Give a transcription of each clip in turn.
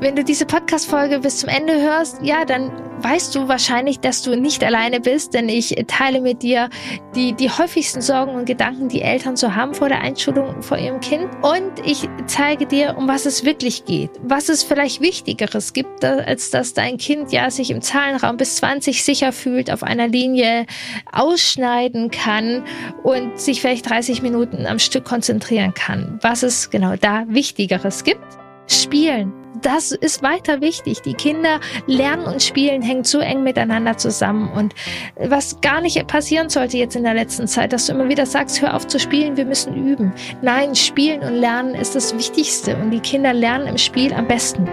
Wenn du diese Podcast-Folge bis zum Ende hörst, ja, dann weißt du wahrscheinlich, dass du nicht alleine bist, denn ich teile mit dir die, die häufigsten Sorgen und Gedanken, die Eltern so haben vor der Einschulung vor ihrem Kind. Und ich zeige dir, um was es wirklich geht, was es vielleicht Wichtigeres gibt, als dass dein Kind ja sich im Zahlenraum bis 20 sicher fühlt, auf einer Linie ausschneiden kann und sich vielleicht 30 Minuten am Stück konzentrieren kann. Was es genau da Wichtigeres gibt. Spielen, das ist weiter wichtig. Die Kinder lernen und spielen hängen zu eng miteinander zusammen. Und was gar nicht passieren sollte jetzt in der letzten Zeit, dass du immer wieder sagst, hör auf zu spielen, wir müssen üben. Nein, spielen und lernen ist das Wichtigste. Und die Kinder lernen im Spiel am besten.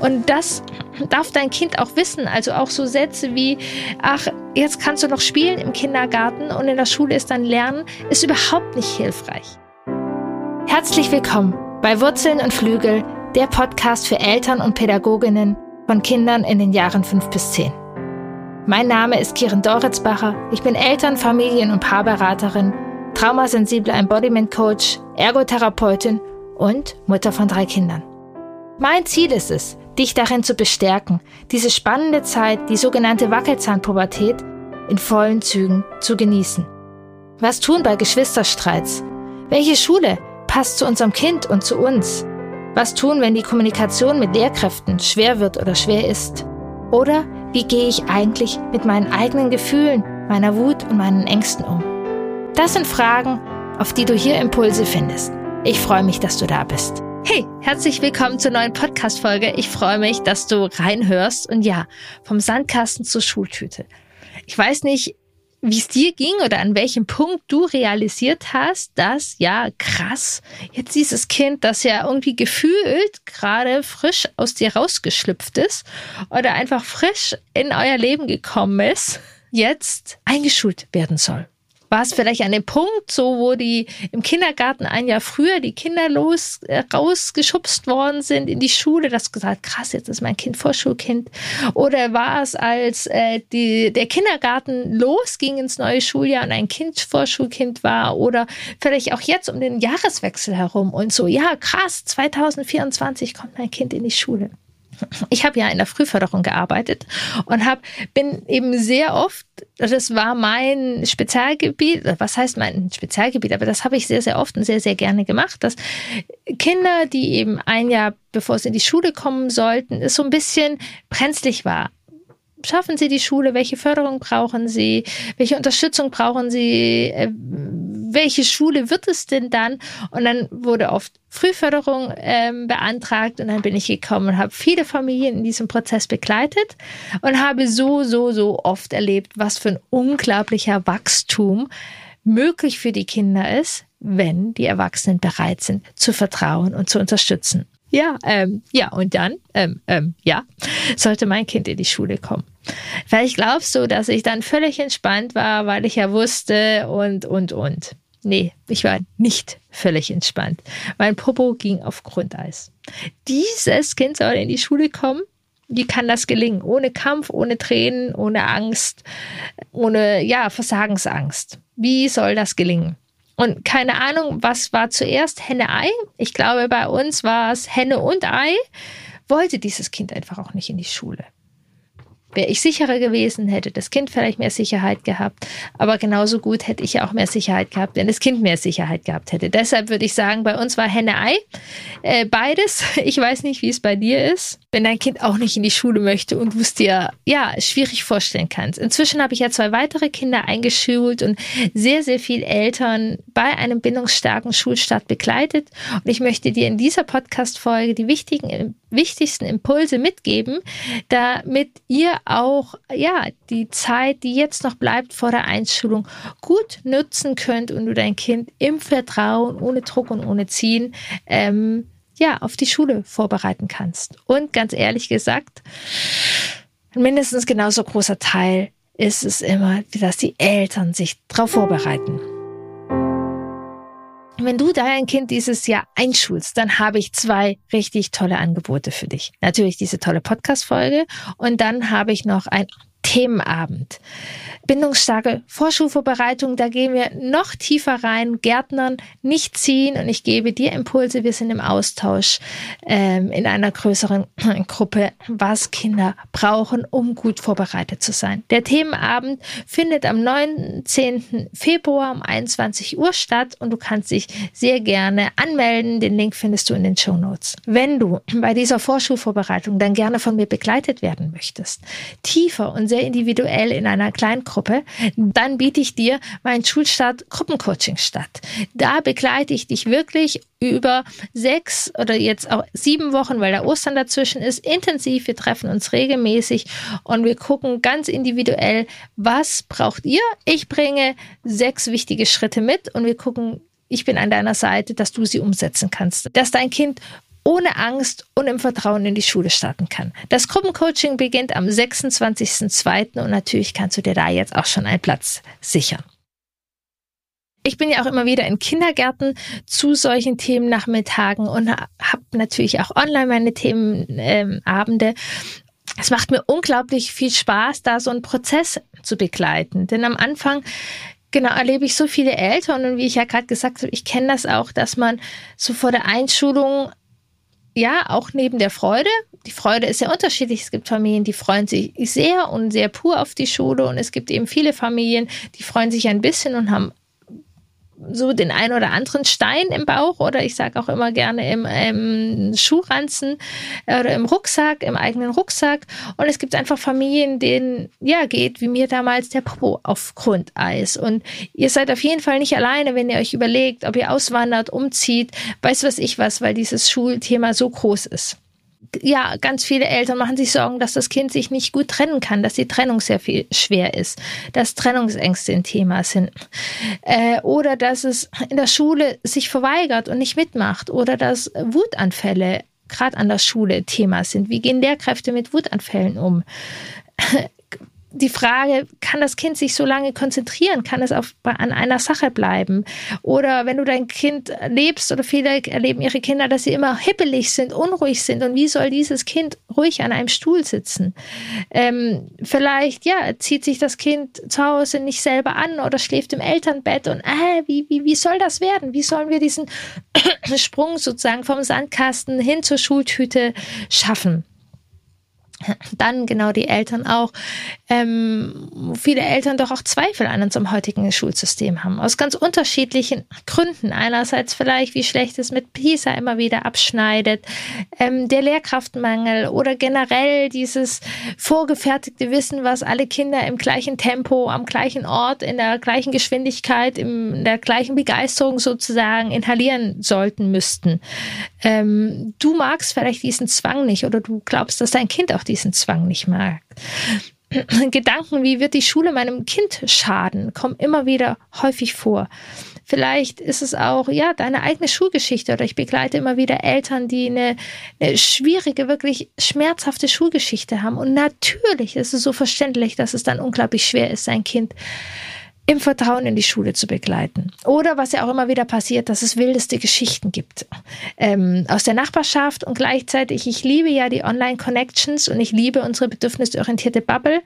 Und das darf dein Kind auch wissen. Also auch so Sätze wie, ach, jetzt kannst du noch spielen im Kindergarten und in der Schule ist dann Lernen, ist überhaupt nicht hilfreich. Herzlich willkommen bei Wurzeln und Flügel der Podcast für Eltern und Pädagoginnen von Kindern in den Jahren 5 bis 10. Mein Name ist Kiran Doritzbacher. Ich bin Eltern-, Familien- und Paarberaterin, traumasensibler Embodiment Coach, Ergotherapeutin und Mutter von drei Kindern. Mein Ziel ist es, dich darin zu bestärken, diese spannende Zeit, die sogenannte Wackelzahnpubertät, in vollen Zügen zu genießen. Was tun bei Geschwisterstreits? Welche Schule passt zu unserem Kind und zu uns? Was tun, wenn die Kommunikation mit Lehrkräften schwer wird oder schwer ist? Oder wie gehe ich eigentlich mit meinen eigenen Gefühlen, meiner Wut und meinen Ängsten um? Das sind Fragen, auf die du hier Impulse findest. Ich freue mich, dass du da bist. Hey, herzlich willkommen zur neuen Podcast-Folge. Ich freue mich, dass du reinhörst und ja, vom Sandkasten zur Schultüte. Ich weiß nicht, wie es dir ging oder an welchem Punkt du realisiert hast, dass, ja, krass, jetzt dieses Kind, das ja irgendwie gefühlt gerade frisch aus dir rausgeschlüpft ist oder einfach frisch in euer Leben gekommen ist, jetzt eingeschult werden soll war es vielleicht an dem Punkt, so wo die im Kindergarten ein Jahr früher die Kinder los äh, rausgeschubst worden sind in die Schule, das gesagt, krass, jetzt ist mein Kind Vorschulkind. Oder war es, als äh, die, der Kindergarten losging ins neue Schuljahr und ein Kind Vorschulkind war? Oder vielleicht auch jetzt um den Jahreswechsel herum und so, ja, krass, 2024 kommt mein Kind in die Schule ich habe ja in der Frühförderung gearbeitet und hab, bin eben sehr oft, das war mein Spezialgebiet, was heißt mein Spezialgebiet, aber das habe ich sehr, sehr oft und sehr, sehr gerne gemacht, dass Kinder, die eben ein Jahr bevor sie in die Schule kommen sollten, es so ein bisschen brenzlig war schaffen Sie die Schule? Welche Förderung brauchen Sie? Welche Unterstützung brauchen Sie? Äh, welche Schule wird es denn dann? Und dann wurde oft Frühförderung ähm, beantragt und dann bin ich gekommen und habe viele Familien in diesem Prozess begleitet und habe so, so, so oft erlebt, was für ein unglaublicher Wachstum möglich für die Kinder ist, wenn die Erwachsenen bereit sind zu vertrauen und zu unterstützen. Ja, ähm, ja, und dann, ähm, ähm, ja, sollte mein Kind in die Schule kommen. Weil ich glaube so, dass ich dann völlig entspannt war, weil ich ja wusste und, und, und. Nee, ich war nicht völlig entspannt. Mein Popo ging auf Grundeis. Dieses Kind soll in die Schule kommen. Wie kann das gelingen? Ohne Kampf, ohne Tränen, ohne Angst, ohne, ja, Versagensangst. Wie soll das gelingen? Und keine Ahnung, was war zuerst Henne-Ei? Ich glaube, bei uns war es Henne und Ei. Wollte dieses Kind einfach auch nicht in die Schule. Wäre ich sicherer gewesen, hätte das Kind vielleicht mehr Sicherheit gehabt. Aber genauso gut hätte ich auch mehr Sicherheit gehabt, wenn das Kind mehr Sicherheit gehabt hätte. Deshalb würde ich sagen, bei uns war Henne-Ei. Äh, beides. Ich weiß nicht, wie es bei dir ist. Wenn dein Kind auch nicht in die Schule möchte und du es dir ja schwierig vorstellen kannst. Inzwischen habe ich ja zwei weitere Kinder eingeschult und sehr, sehr viel Eltern bei einem bindungsstarken Schulstart begleitet. Und ich möchte dir in dieser Podcast-Folge die wichtigen, wichtigsten Impulse mitgeben, damit ihr auch ja die Zeit, die jetzt noch bleibt vor der Einschulung, gut nutzen könnt und du dein Kind im Vertrauen, ohne Druck und ohne Ziehen, ähm, ja, auf die Schule vorbereiten kannst. Und ganz ehrlich gesagt, mindestens genauso großer Teil ist es immer, dass die Eltern sich darauf vorbereiten. Wenn du dein Kind dieses Jahr einschulst, dann habe ich zwei richtig tolle Angebote für dich. Natürlich diese tolle Podcast-Folge und dann habe ich noch ein Themenabend bindungsstarke Vorschulvorbereitung, da gehen wir noch tiefer rein, Gärtnern nicht ziehen und ich gebe dir Impulse, wir sind im Austausch ähm, in einer größeren Gruppe, was Kinder brauchen, um gut vorbereitet zu sein. Der Themenabend findet am 19. Februar um 21 Uhr statt und du kannst dich sehr gerne anmelden. Den Link findest du in den Show Notes. Wenn du bei dieser Vorschulvorbereitung dann gerne von mir begleitet werden möchtest, tiefer und sehr individuell in einer kleinen Gruppe, Gruppe, dann biete ich dir mein Schulstart Gruppencoaching statt. Da begleite ich dich wirklich über sechs oder jetzt auch sieben Wochen, weil der Ostern dazwischen ist, intensiv. Wir treffen uns regelmäßig und wir gucken ganz individuell, was braucht ihr? Ich bringe sechs wichtige Schritte mit und wir gucken, ich bin an deiner Seite, dass du sie umsetzen kannst, dass dein Kind ohne Angst und im Vertrauen in die Schule starten kann. Das Gruppencoaching beginnt am 26.02. und natürlich kannst du dir da jetzt auch schon einen Platz sichern. Ich bin ja auch immer wieder in Kindergärten zu solchen Themennachmittagen und habe natürlich auch online meine Themenabende. Ähm, es macht mir unglaublich viel Spaß, da so einen Prozess zu begleiten. Denn am Anfang Genau, erlebe ich so viele Eltern und wie ich ja gerade gesagt habe, ich kenne das auch, dass man so vor der Einschulung ja, auch neben der Freude. Die Freude ist ja unterschiedlich. Es gibt Familien, die freuen sich sehr und sehr pur auf die Schule und es gibt eben viele Familien, die freuen sich ein bisschen und haben so den ein oder anderen Stein im Bauch oder ich sage auch immer gerne im, im Schuhranzen oder im Rucksack, im eigenen Rucksack. Und es gibt einfach Familien, denen ja geht, wie mir damals der Popo auf Grundeis. Und ihr seid auf jeden Fall nicht alleine, wenn ihr euch überlegt, ob ihr auswandert, umzieht, weiß was ich was, weil dieses Schulthema so groß ist ja, ganz viele Eltern machen sich Sorgen, dass das Kind sich nicht gut trennen kann, dass die Trennung sehr viel schwer ist, dass Trennungsängste ein Thema sind. Äh, oder dass es in der Schule sich verweigert und nicht mitmacht. Oder dass Wutanfälle gerade an der Schule Thema sind. Wie gehen Lehrkräfte mit Wutanfällen um? Die Frage, kann das Kind sich so lange konzentrieren? Kann es auf, an einer Sache bleiben? Oder wenn du dein Kind lebst oder viele erleben ihre Kinder, dass sie immer hippelig sind, unruhig sind. Und wie soll dieses Kind ruhig an einem Stuhl sitzen? Ähm, vielleicht, ja, zieht sich das Kind zu Hause nicht selber an oder schläft im Elternbett und äh, wie, wie, wie soll das werden? Wie sollen wir diesen Sprung sozusagen vom Sandkasten hin zur Schultüte schaffen? Dann genau die Eltern auch, ähm, viele Eltern doch auch Zweifel an unserem heutigen Schulsystem haben, aus ganz unterschiedlichen Gründen. Einerseits vielleicht, wie schlecht es mit PISA immer wieder abschneidet, ähm, der Lehrkraftmangel oder generell dieses vorgefertigte Wissen, was alle Kinder im gleichen Tempo, am gleichen Ort, in der gleichen Geschwindigkeit, in der gleichen Begeisterung sozusagen inhalieren sollten müssten. Ähm, du magst vielleicht diesen Zwang nicht oder du glaubst, dass dein Kind auch diesen Zwang nicht mag. Gedanken, wie wird die Schule meinem Kind schaden, kommen immer wieder häufig vor. Vielleicht ist es auch, ja, deine eigene Schulgeschichte oder ich begleite immer wieder Eltern, die eine, eine schwierige, wirklich schmerzhafte Schulgeschichte haben. Und natürlich ist es so verständlich, dass es dann unglaublich schwer ist, sein Kind im Vertrauen in die Schule zu begleiten. Oder was ja auch immer wieder passiert, dass es wildeste Geschichten gibt ähm, aus der Nachbarschaft und gleichzeitig, ich liebe ja die Online-Connections und ich liebe unsere bedürfnisorientierte Bubble.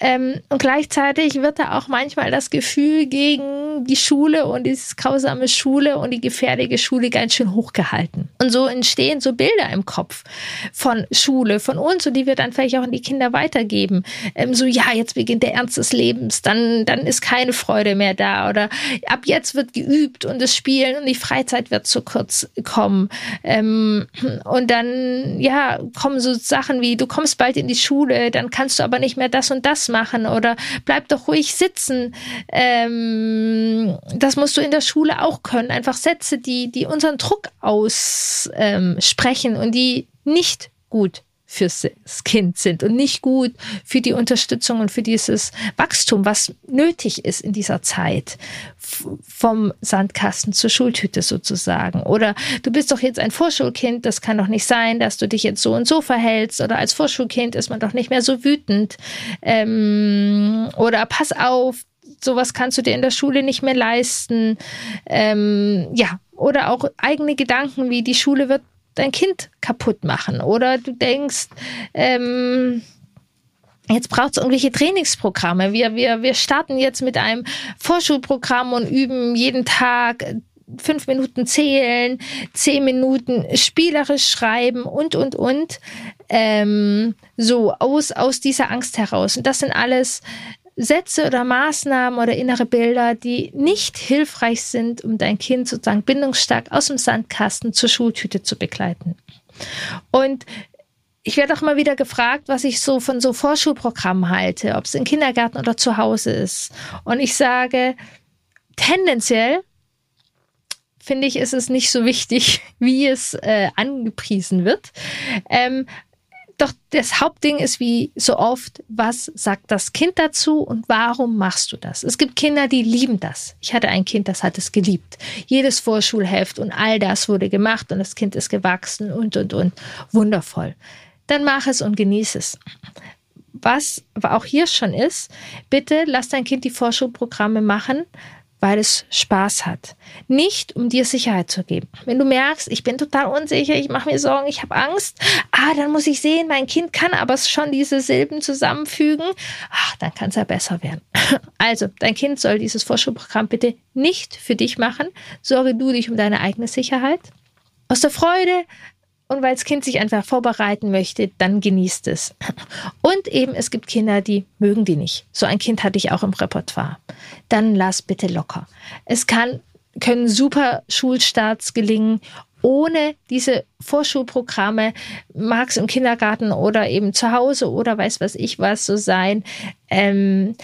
Ähm, und gleichzeitig wird da auch manchmal das Gefühl gegen die Schule und dieses grausame Schule und die gefährliche Schule ganz schön hochgehalten. Und so entstehen so Bilder im Kopf von Schule, von uns und die wir dann vielleicht auch an die Kinder weitergeben. Ähm, so, ja, jetzt beginnt der Ernst des Lebens, dann, dann ist keine Freude mehr da oder ab jetzt wird geübt und das Spielen und die Freizeit wird zu kurz kommen. Ähm, und dann, ja, kommen so Sachen wie, du kommst bald in die Schule, dann kannst du aber nicht mehr das und das machen oder bleib doch ruhig sitzen. Ähm, das musst du in der Schule auch können. Einfach Sätze, die, die unseren Druck aussprechen ähm, und die nicht gut fürs Kind sind und nicht gut für die Unterstützung und für dieses Wachstum, was nötig ist in dieser Zeit vom Sandkasten zur Schultüte sozusagen. Oder du bist doch jetzt ein Vorschulkind, das kann doch nicht sein, dass du dich jetzt so und so verhältst. Oder als Vorschulkind ist man doch nicht mehr so wütend. Ähm, oder pass auf, sowas kannst du dir in der Schule nicht mehr leisten. Ähm, ja, oder auch eigene Gedanken wie die Schule wird dein Kind kaputt machen. Oder du denkst, ähm, Jetzt braucht es irgendwelche Trainingsprogramme. Wir, wir, wir starten jetzt mit einem Vorschulprogramm und üben jeden Tag fünf Minuten zählen, zehn Minuten spielerisch schreiben und, und, und. Ähm, so aus, aus dieser Angst heraus. Und das sind alles Sätze oder Maßnahmen oder innere Bilder, die nicht hilfreich sind, um dein Kind sozusagen bindungsstark aus dem Sandkasten zur Schultüte zu begleiten. Und ich werde auch mal wieder gefragt, was ich so von so Vorschulprogrammen halte, ob es im Kindergarten oder zu Hause ist. Und ich sage, tendenziell finde ich, ist es nicht so wichtig, wie es äh, angepriesen wird. Ähm, doch das Hauptding ist wie so oft, was sagt das Kind dazu und warum machst du das? Es gibt Kinder, die lieben das. Ich hatte ein Kind, das hat es geliebt. Jedes Vorschulheft und all das wurde gemacht und das Kind ist gewachsen und, und, und. Wundervoll. Dann mach es und genieße es. Was aber auch hier schon ist, bitte lass dein Kind die Vorschulprogramme machen, weil es Spaß hat. Nicht, um dir Sicherheit zu geben. Wenn du merkst, ich bin total unsicher, ich mache mir Sorgen, ich habe Angst, ah, dann muss ich sehen, mein Kind kann aber schon diese Silben zusammenfügen, ach, dann kann es ja besser werden. Also, dein Kind soll dieses Vorschulprogramm bitte nicht für dich machen. Sorge du dich um deine eigene Sicherheit. Aus der Freude und weil das Kind sich einfach vorbereiten möchte, dann genießt es. Und eben, es gibt Kinder, die mögen die nicht. So ein Kind hatte ich auch im Repertoire. Dann lass bitte locker. Es kann, können super Schulstarts gelingen, ohne diese Vorschulprogramme, mag es im Kindergarten oder eben zu Hause oder weiß was ich was so sein. Ähm,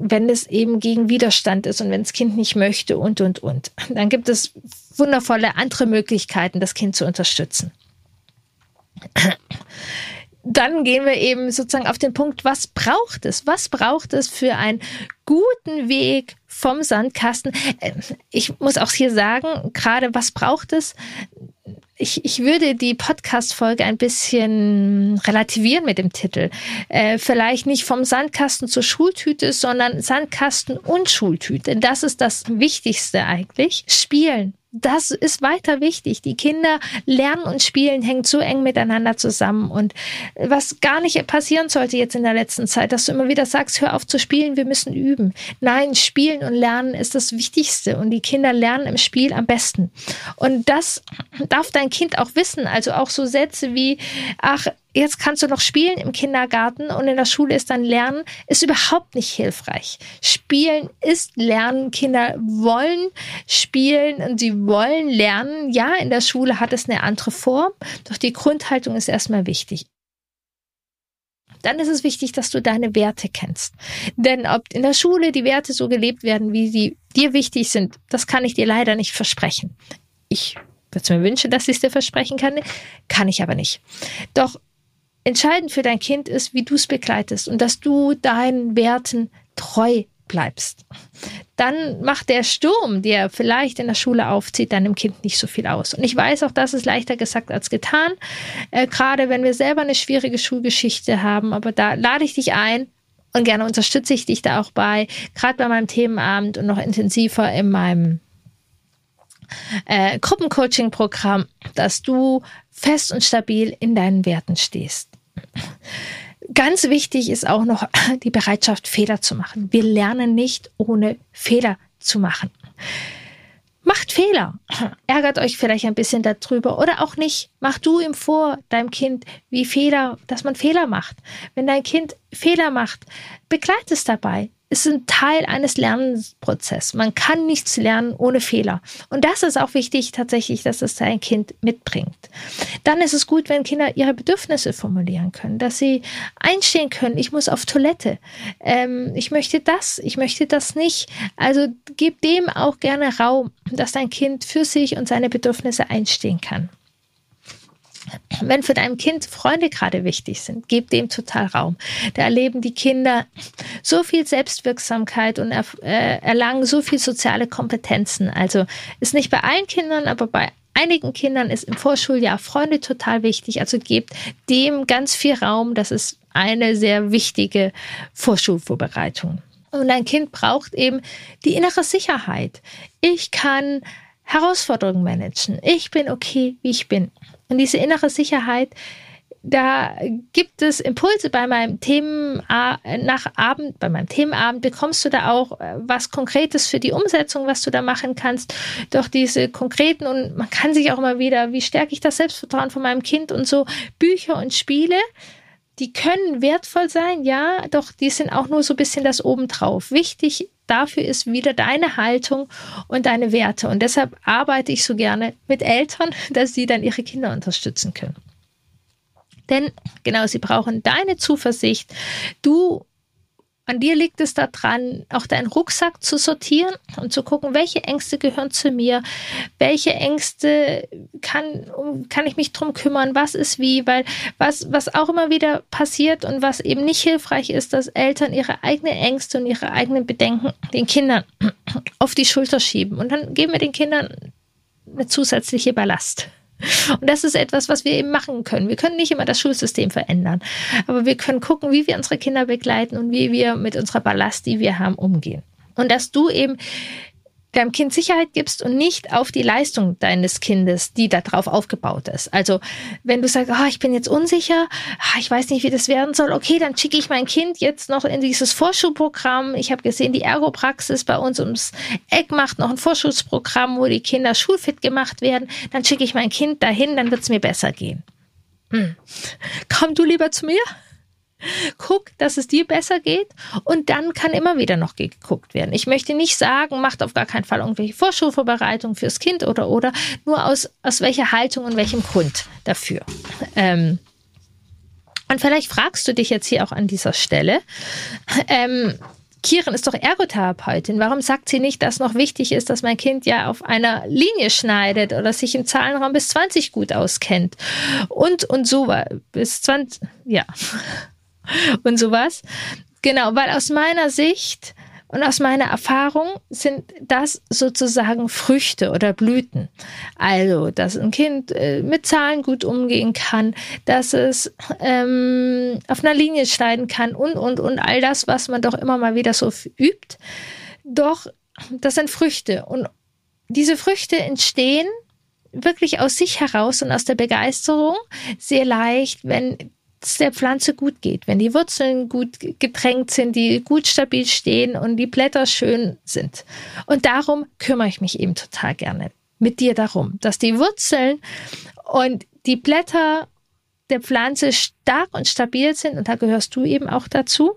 wenn es eben gegen Widerstand ist und wenn das Kind nicht möchte und, und, und. Dann gibt es wundervolle andere Möglichkeiten, das Kind zu unterstützen. Dann gehen wir eben sozusagen auf den Punkt, was braucht es? Was braucht es für einen guten Weg vom Sandkasten? Äh, ich muss auch hier sagen, gerade was braucht es? Ich, ich würde die Podcast-Folge ein bisschen relativieren mit dem Titel. Äh, vielleicht nicht vom Sandkasten zur Schultüte, sondern Sandkasten und Schultüte. Das ist das Wichtigste eigentlich. Spielen das ist weiter wichtig. Die Kinder lernen und spielen hängen zu eng miteinander zusammen. Und was gar nicht passieren sollte jetzt in der letzten Zeit, dass du immer wieder sagst, hör auf zu spielen, wir müssen üben. Nein, spielen und lernen ist das Wichtigste. Und die Kinder lernen im Spiel am besten. Und das darf dein Kind auch wissen. Also auch so Sätze wie, ach, jetzt kannst du noch spielen im Kindergarten und in der Schule ist dann Lernen, ist überhaupt nicht hilfreich. Spielen ist Lernen. Kinder wollen spielen und sie wollen lernen. Ja, in der Schule hat es eine andere Form, doch die Grundhaltung ist erstmal wichtig. Dann ist es wichtig, dass du deine Werte kennst. Denn ob in der Schule die Werte so gelebt werden, wie sie dir wichtig sind, das kann ich dir leider nicht versprechen. Ich würde mir wünschen, dass ich es dir versprechen kann, kann ich aber nicht. Doch Entscheidend für dein Kind ist, wie du es begleitest und dass du deinen Werten treu bleibst. Dann macht der Sturm, der vielleicht in der Schule aufzieht, deinem Kind nicht so viel aus. Und ich weiß auch, das ist leichter gesagt als getan, äh, gerade wenn wir selber eine schwierige Schulgeschichte haben. Aber da lade ich dich ein, und gerne unterstütze ich dich da auch bei, gerade bei meinem Themenabend und noch intensiver in meinem äh, Gruppencoaching-Programm, dass du fest und stabil in deinen Werten stehst. Ganz wichtig ist auch noch die Bereitschaft, Fehler zu machen. Wir lernen nicht, ohne Fehler zu machen. Macht Fehler. Ärgert euch vielleicht ein bisschen darüber oder auch nicht. Mach du ihm vor, deinem Kind, wie Fehler, dass man Fehler macht. Wenn dein Kind Fehler macht, begleite es dabei ist ein Teil eines Lernprozesses. Man kann nichts lernen ohne Fehler. Und das ist auch wichtig tatsächlich, dass es dein Kind mitbringt. Dann ist es gut, wenn Kinder ihre Bedürfnisse formulieren können, dass sie einstehen können, ich muss auf Toilette, ähm, ich möchte das, ich möchte das nicht. Also gib dem auch gerne Raum, dass dein Kind für sich und seine Bedürfnisse einstehen kann. Wenn für dein Kind Freunde gerade wichtig sind, gib dem total Raum. Da erleben die Kinder so viel Selbstwirksamkeit und äh, erlangen so viel soziale Kompetenzen. Also ist nicht bei allen Kindern, aber bei einigen Kindern ist im Vorschuljahr Freunde total wichtig. Also gebt dem ganz viel Raum. Das ist eine sehr wichtige Vorschulvorbereitung. Und ein Kind braucht eben die innere Sicherheit. Ich kann Herausforderungen managen. Ich bin okay, wie ich bin. Und diese innere Sicherheit, da gibt es Impulse bei meinem Themen nach Abend, bei meinem Themenabend bekommst du da auch äh, was Konkretes für die Umsetzung, was du da machen kannst. Doch diese konkreten und man kann sich auch immer wieder, wie stärke ich das Selbstvertrauen von meinem Kind und so Bücher und Spiele, die können wertvoll sein, ja, doch die sind auch nur so ein bisschen das obendrauf. Wichtig dafür ist wieder deine Haltung und deine Werte. Und deshalb arbeite ich so gerne mit Eltern, dass sie dann ihre Kinder unterstützen können. Denn genau, sie brauchen deine Zuversicht. Du an dir liegt es daran, auch deinen Rucksack zu sortieren und zu gucken, welche Ängste gehören zu mir, welche Ängste kann, kann ich mich drum kümmern, was ist wie, weil was, was auch immer wieder passiert und was eben nicht hilfreich ist, dass Eltern ihre eigenen Ängste und ihre eigenen Bedenken den Kindern auf die Schulter schieben. Und dann geben wir den Kindern eine zusätzliche Ballast. Und das ist etwas, was wir eben machen können. Wir können nicht immer das Schulsystem verändern, aber wir können gucken, wie wir unsere Kinder begleiten und wie wir mit unserer Ballast, die wir haben, umgehen. Und dass du eben deinem Kind Sicherheit gibst und nicht auf die Leistung deines Kindes, die darauf aufgebaut ist. Also wenn du sagst, oh, ich bin jetzt unsicher, ah, ich weiß nicht, wie das werden soll, okay, dann schicke ich mein Kind jetzt noch in dieses Vorschulprogramm. Ich habe gesehen, die Ergopraxis bei uns ums Eck macht noch ein Vorschulsprogramm, wo die Kinder schulfit gemacht werden. Dann schicke ich mein Kind dahin, dann wird es mir besser gehen. Hm. Komm du lieber zu mir? Guck, dass es dir besser geht und dann kann immer wieder noch geguckt werden. Ich möchte nicht sagen, macht auf gar keinen Fall irgendwelche Vorschulvorbereitungen fürs Kind oder oder, nur aus, aus welcher Haltung und welchem Grund dafür. Ähm, und vielleicht fragst du dich jetzt hier auch an dieser Stelle, ähm, Kieren ist doch Ergotherapeutin. Warum sagt sie nicht, dass noch wichtig ist, dass mein Kind ja auf einer Linie schneidet oder sich im Zahlenraum bis 20 gut auskennt? Und, und so bis 20, ja und sowas. Genau, weil aus meiner Sicht und aus meiner Erfahrung sind das sozusagen Früchte oder Blüten. Also, dass ein Kind äh, mit Zahlen gut umgehen kann, dass es ähm, auf einer Linie schneiden kann und, und, und all das, was man doch immer mal wieder so übt. Doch, das sind Früchte. Und diese Früchte entstehen wirklich aus sich heraus und aus der Begeisterung sehr leicht, wenn es der Pflanze gut geht, wenn die Wurzeln gut getränkt sind, die gut stabil stehen und die Blätter schön sind. Und darum kümmere ich mich eben total gerne mit dir darum, dass die Wurzeln und die Blätter der Pflanze stark und stabil sind. Und da gehörst du eben auch dazu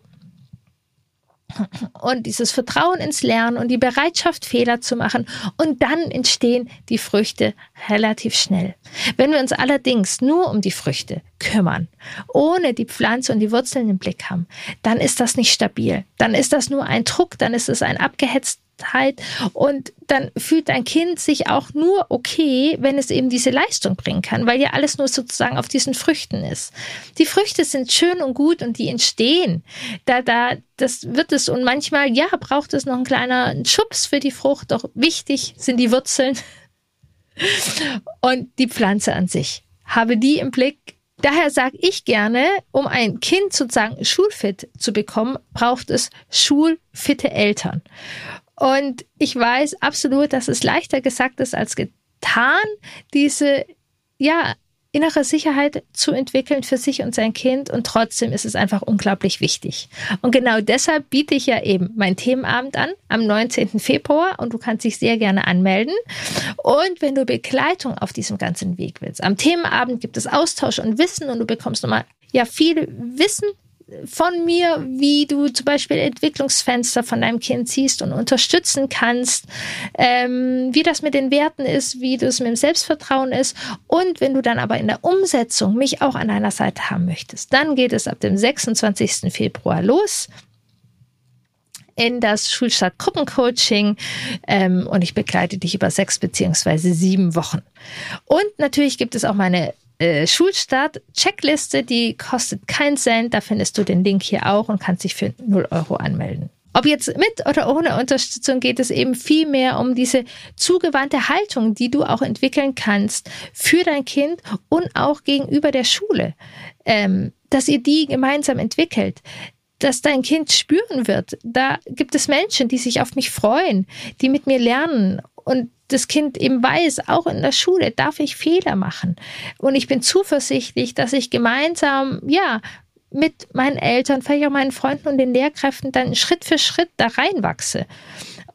und dieses Vertrauen ins Lernen und die Bereitschaft, Fehler zu machen. Und dann entstehen die Früchte relativ schnell. Wenn wir uns allerdings nur um die Früchte kümmern, ohne die Pflanze und die Wurzeln im Blick haben, dann ist das nicht stabil. Dann ist das nur ein Druck, dann ist es ein abgehetzt Halt und dann fühlt dein Kind sich auch nur okay, wenn es eben diese Leistung bringen kann, weil ja alles nur sozusagen auf diesen Früchten ist. Die Früchte sind schön und gut und die entstehen. Da, da, das wird es und manchmal, ja, braucht es noch einen kleinen Schubs für die Frucht, doch wichtig sind die Wurzeln und die Pflanze an sich. Habe die im Blick, Daher sage ich gerne, um ein Kind sozusagen schulfit zu bekommen, braucht es schulfitte Eltern. Und ich weiß absolut, dass es leichter gesagt ist als getan, diese, ja, innere Sicherheit zu entwickeln für sich und sein Kind und trotzdem ist es einfach unglaublich wichtig. Und genau deshalb biete ich ja eben meinen Themenabend an am 19. Februar und du kannst dich sehr gerne anmelden. Und wenn du Begleitung auf diesem ganzen Weg willst, am Themenabend gibt es Austausch und Wissen und du bekommst nochmal ja viel Wissen von mir, wie du zum Beispiel Entwicklungsfenster von deinem Kind siehst und unterstützen kannst, ähm, wie das mit den Werten ist, wie das mit dem Selbstvertrauen ist. Und wenn du dann aber in der Umsetzung mich auch an deiner Seite haben möchtest, dann geht es ab dem 26. Februar los in das Schulstart Gruppencoaching ähm, und ich begleite dich über sechs beziehungsweise sieben Wochen. Und natürlich gibt es auch meine äh, Schulstart-Checkliste, die kostet keinen Cent. Da findest du den Link hier auch und kannst dich für 0 Euro anmelden. Ob jetzt mit oder ohne Unterstützung geht es eben viel mehr um diese zugewandte Haltung, die du auch entwickeln kannst für dein Kind und auch gegenüber der Schule, ähm, dass ihr die gemeinsam entwickelt dass dein Kind spüren wird. Da gibt es Menschen, die sich auf mich freuen, die mit mir lernen und das Kind eben weiß, auch in der Schule darf ich Fehler machen. Und ich bin zuversichtlich, dass ich gemeinsam, ja, mit meinen Eltern, vielleicht auch meinen Freunden und den Lehrkräften dann Schritt für Schritt da reinwachse.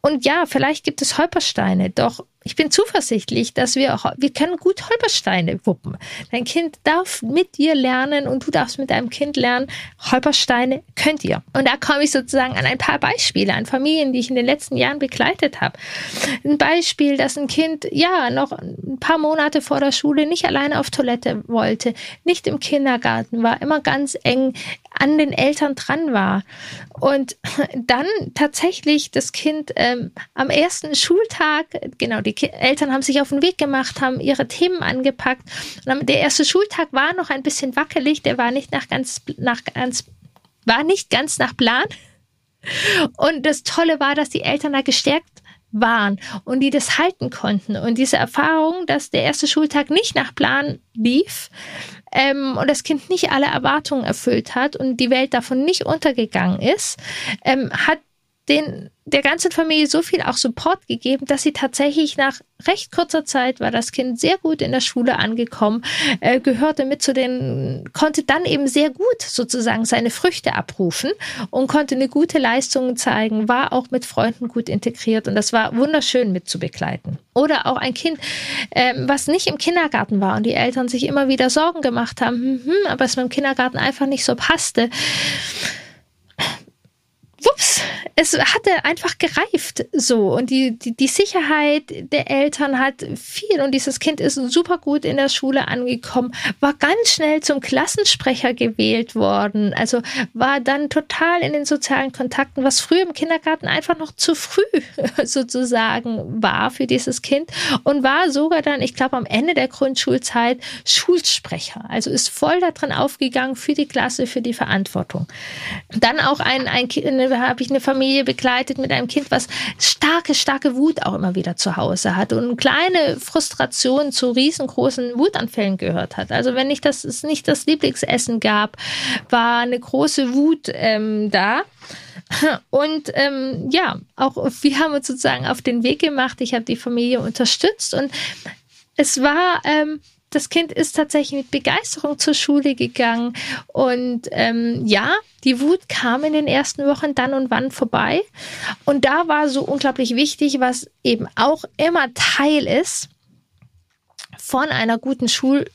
Und ja, vielleicht gibt es Holpersteine, doch ich bin zuversichtlich, dass wir auch, wir können gut Holpersteine wuppen. Dein Kind darf mit dir lernen und du darfst mit deinem Kind lernen. Holpersteine könnt ihr. Und da komme ich sozusagen an ein paar Beispiele, an Familien, die ich in den letzten Jahren begleitet habe. Ein Beispiel, dass ein Kind, ja, noch ein paar Monate vor der Schule nicht alleine auf Toilette wollte, nicht im Kindergarten war, immer ganz eng an den Eltern dran war. Und dann tatsächlich das Kind ähm, am ersten Schultag, genau, die die Eltern haben sich auf den Weg gemacht, haben ihre Themen angepackt. Der erste Schultag war noch ein bisschen wackelig, der war nicht nach ganz, nach ganz, war nicht ganz nach Plan. Und das Tolle war, dass die Eltern da gestärkt waren und die das halten konnten. Und diese Erfahrung, dass der erste Schultag nicht nach Plan lief ähm, und das Kind nicht alle Erwartungen erfüllt hat und die Welt davon nicht untergegangen ist, ähm, hat den, der ganzen Familie so viel auch Support gegeben, dass sie tatsächlich nach recht kurzer Zeit war das Kind sehr gut in der Schule angekommen, äh, gehörte mit zu den, konnte dann eben sehr gut sozusagen seine Früchte abrufen und konnte eine gute Leistung zeigen, war auch mit Freunden gut integriert und das war wunderschön mit zu begleiten. Oder auch ein Kind, ähm, was nicht im Kindergarten war und die Eltern sich immer wieder Sorgen gemacht haben, hm, hm, aber es mit dem Kindergarten einfach nicht so passte wups, es hatte einfach gereift so. Und die, die, die Sicherheit der Eltern hat viel. Und dieses Kind ist super gut in der Schule angekommen, war ganz schnell zum Klassensprecher gewählt worden, also war dann total in den sozialen Kontakten, was früher im Kindergarten einfach noch zu früh sozusagen war für dieses Kind. Und war sogar dann, ich glaube, am Ende der Grundschulzeit Schulsprecher, also ist voll darin aufgegangen für die Klasse, für die Verantwortung. Dann auch ein, ein, eine habe ich eine Familie begleitet mit einem Kind, was starke, starke Wut auch immer wieder zu Hause hat und kleine Frustrationen zu riesengroßen Wutanfällen gehört hat. Also wenn nicht das, es nicht das Lieblingsessen gab, war eine große Wut ähm, da. Und ähm, ja, auch wir haben uns sozusagen auf den Weg gemacht. Ich habe die Familie unterstützt und es war ähm, das Kind ist tatsächlich mit Begeisterung zur Schule gegangen. Und ähm, ja, die Wut kam in den ersten Wochen dann und wann vorbei. Und da war so unglaublich wichtig, was eben auch immer Teil ist von einer guten Schul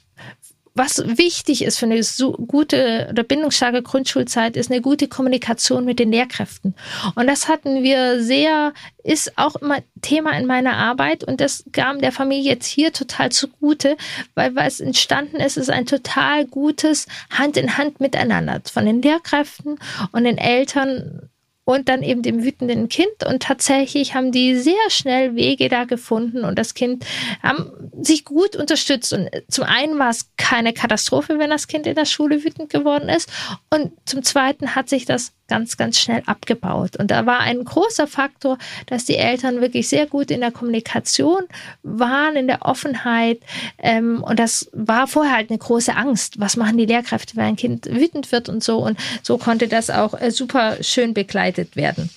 was wichtig ist für eine so gute oder bindungsstarke Grundschulzeit, ist eine gute Kommunikation mit den Lehrkräften. Und das hatten wir sehr, ist auch immer Thema in meiner Arbeit und das kam der Familie jetzt hier total zugute, weil was entstanden ist, ist ein total gutes Hand in Hand miteinander von den Lehrkräften und den Eltern und dann eben dem wütenden Kind. Und tatsächlich haben die sehr schnell Wege da gefunden und das Kind haben sich gut unterstützt. Und zum einen war es keine Katastrophe, wenn das Kind in der Schule wütend geworden ist. Und zum zweiten hat sich das ganz, ganz schnell abgebaut. Und da war ein großer Faktor, dass die Eltern wirklich sehr gut in der Kommunikation waren, in der Offenheit. Ähm, und das war vorher halt eine große Angst. Was machen die Lehrkräfte, wenn ein Kind wütend wird und so? Und so konnte das auch äh, super schön begleitet werden.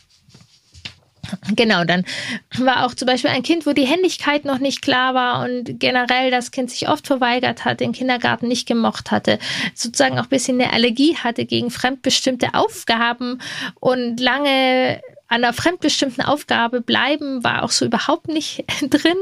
Genau, dann war auch zum Beispiel ein Kind, wo die Händigkeit noch nicht klar war und generell das Kind sich oft verweigert hat, den Kindergarten nicht gemocht hatte, sozusagen auch ein bisschen eine Allergie hatte gegen fremdbestimmte Aufgaben und lange an einer fremdbestimmten Aufgabe bleiben, war auch so überhaupt nicht drin.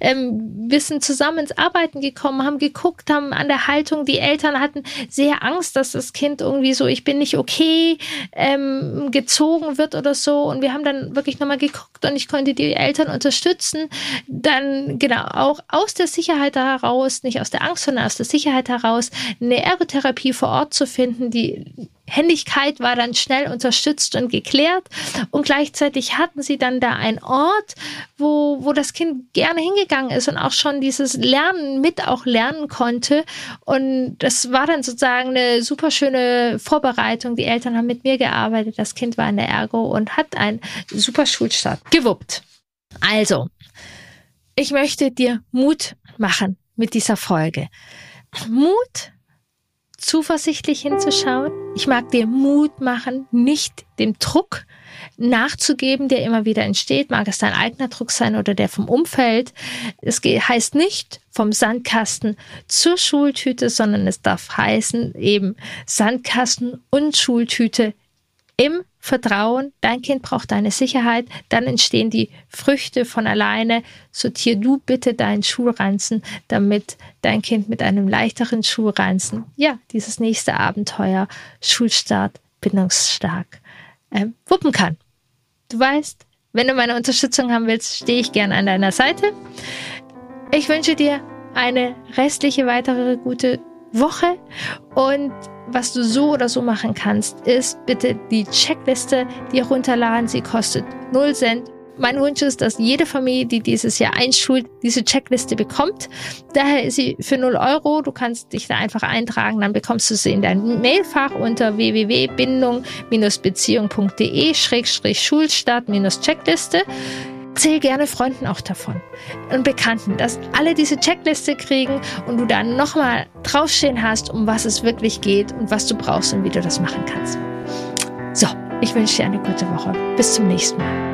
Ähm, wir sind zusammen ins Arbeiten gekommen, haben geguckt, haben an der Haltung, die Eltern hatten sehr Angst, dass das Kind irgendwie so, ich bin nicht okay, ähm, gezogen wird oder so. Und wir haben dann wirklich nochmal geguckt und ich konnte die Eltern unterstützen, dann genau auch aus der Sicherheit heraus, nicht aus der Angst, sondern aus der Sicherheit heraus, eine Ergotherapie vor Ort zu finden, die Händigkeit war dann schnell unterstützt und geklärt und gleichzeitig hatten sie dann da einen Ort, wo, wo das Kind gerne hingegangen ist und auch schon dieses Lernen mit auch lernen konnte und das war dann sozusagen eine super schöne Vorbereitung. Die Eltern haben mit mir gearbeitet, das Kind war in der Ergo und hat einen super Schulstart gewuppt. Also, ich möchte dir Mut machen mit dieser Folge. Mut zuversichtlich hinzuschauen. Ich mag dir Mut machen, nicht dem Druck nachzugeben, der immer wieder entsteht. Mag es dein eigener Druck sein oder der vom Umfeld. Es heißt nicht vom Sandkasten zur Schultüte, sondern es darf heißen eben Sandkasten und Schultüte im Vertrauen, dein Kind braucht deine Sicherheit, dann entstehen die Früchte von alleine. Sortier du bitte deinen Schulranzen, damit dein Kind mit einem leichteren Schulranzen, ja, dieses nächste Abenteuer, Schulstart, bindungsstark, äh, wuppen kann. Du weißt, wenn du meine Unterstützung haben willst, stehe ich gern an deiner Seite. Ich wünsche dir eine restliche weitere gute Woche und was du so oder so machen kannst, ist bitte die Checkliste dir runterladen. Sie kostet 0 Cent. Mein Wunsch ist, dass jede Familie, die dieses Jahr einschult, diese Checkliste bekommt. Daher ist sie für 0 Euro. Du kannst dich da einfach eintragen, dann bekommst du sie in dein Mailfach unter www.bindung-beziehung.de-schulstart-checkliste. Erzähl gerne Freunden auch davon und Bekannten, dass alle diese Checkliste kriegen und du dann nochmal draufstehen hast, um was es wirklich geht und was du brauchst und wie du das machen kannst. So, ich wünsche dir eine gute Woche. Bis zum nächsten Mal.